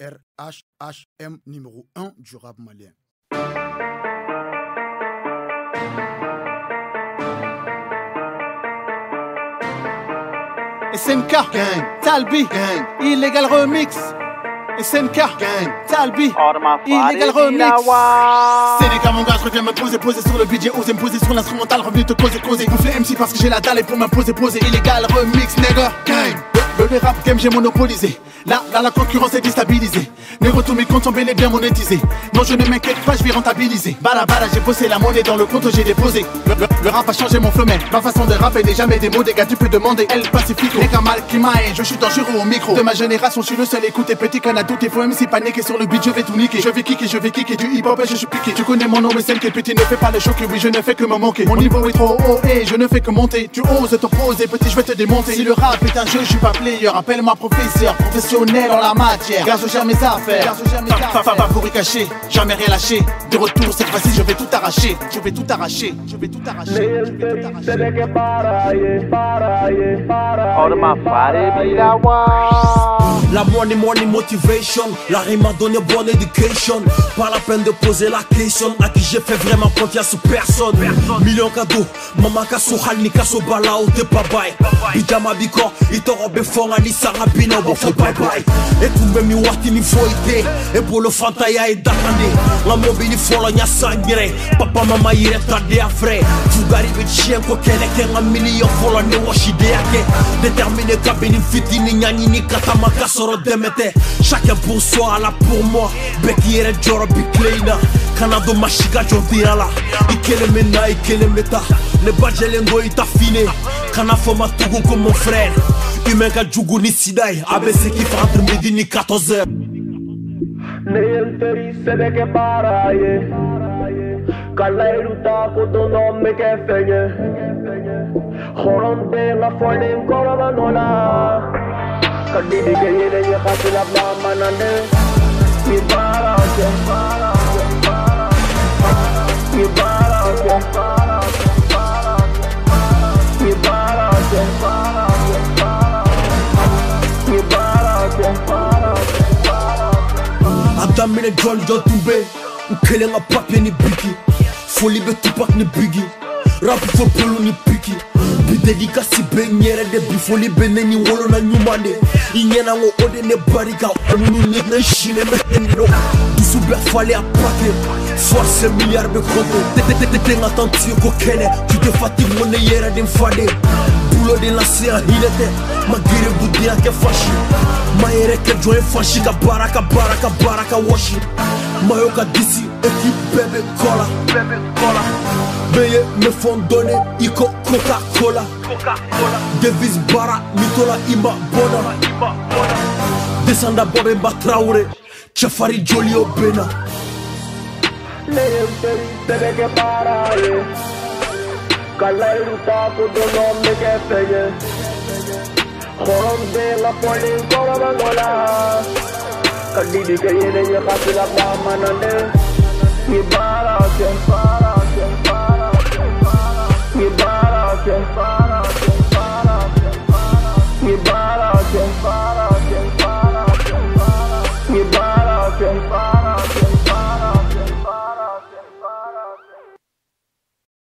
RHHM numéro 1 du rap malien. SNK, gang, Talbi, gang, Illegal Remix. SNK, gang, Talbi, Illegal Remix. Sénégal, mon gars, je reviens me poser, poser sur le budget, oser me poser sur l'instrumental, revenu te causer, causer. Gonfler MC parce que j'ai la dalle et pour m'imposer, poser. Illegal Remix, nigga, gang. Le, rap game, j'ai monopolisé. Là, là, la concurrence est déstabilisée. Négro, tous mes comptes sont bel et bien monétisés. Non, je ne m'inquiète pas, je vais rentabiliser. Bala, bala, j'ai bossé la monnaie dans le compte, j'ai déposé. Le, le- le rap a changé mon mais ma façon de rapper n'est jamais des mots. Des gars, tu peux demander, El Pacifico. Les mal qui m'aille, je suis dangereux au micro. De ma génération, je suis le seul écouté. Petit canadou, t'es faux, MC paniqué sur le beat, je vais tout niquer. Je vais kicker, je vais kicker du hip hop et je suis piqué. Tu connais mon nom, mais celle qui est petit ne fait pas le choquer. Oui, je ne fais que me manquer. Mon niveau est trop haut et je ne fais que monter. Tu oses t'opposer, petit, je vais te démonter. Si le rap est un jeu, je suis pas player. Appelle-moi professeur, professionnel en la matière. Gère mes affaires. Affaires. Favori caché, jamais rien lâché. De retour, cette fois-ci, je vais tout arracher. Je vais tout arracher. Je vais tout arracher. Je vais tout arracher. Se de que La money, money motivation. La rime m'a donné bonne education. Pas la peine de poser la question. À qui j'ai fait vraiment confiance personne. Million cadeaux. Mama kaso halni kaso balao te babai. Bijama biko. Itoro befonga ni sarabina wafo bye bye. Et même mi wati ni foite. Et pour le fantaya et dakande. La mobile fola nya sangire. Papa mama yire tade afre. Fugari be chien ko kene kenga million fola ne washi de yake. Déterminé kabini fitini nyani ni katama kasɔrɔ dɛmɛ tɛ chacun pour soi ala pour moi. Bɛɛ k'i yɛrɛ jɔrɔ bi kile in kana don ma si ka jɔndenya la i kelen bɛ na i kelen bɛ ta ne bajɛlen ko i ta fine kana fɔ ma tugun ko mon frère. Humain ka jugu ni sida ye a bɛ se k'i faga entre midi ni 14 heures. ne ye n teri sɛnɛkɛ baara ye. ka layiru ta ko don dɔ n bɛ kɛ fɛn ye hɔrɔn den ka fɔlen kɔrɔba nɔ la. Kadi di keye de ye kati la plan manande Mi balance Mi balance Mi balance Mi balance Adamine John yo toumbe Ukele nga papye ni bigi Foli be tupak ni bigi Rapi fo polo ni bigi Bi dedikasi be nyere de Bi foli be neni wolo na nyumane Ingen an o ode ne bari ka Onu ne ne shine me hendiro Dusu bɛ fale a pake Forse miliard bɛ kogo Tete nga tan tiyo ko kɛnɛ Tu te fati mo ne yɛrɛ den fade Bulo de lase a hinɛ tɛ Ma gere budenya kɛ fashi Ma yɛrɛ kɛ jɔn ye fashi Ka baara ka baara ka baara ka washi Maillot d'ici, équipe bébé cola. Bebe cola. Beye me font donner Ico Coca-Cola. Coca-Cola. Devis Bara, Mitola Ima Bona. Ima Bona. Descenda Bobemba Traoré, Chafari Jolio Bena. Leyenteriteleke para ye eh. kalayiru taako dono mege fɛgɛ hɔrɔn bɛɛ la fɔlen kɔrɔbɛ dɔ la. Cause did you get in your pocket like that man and then You ball out, you ball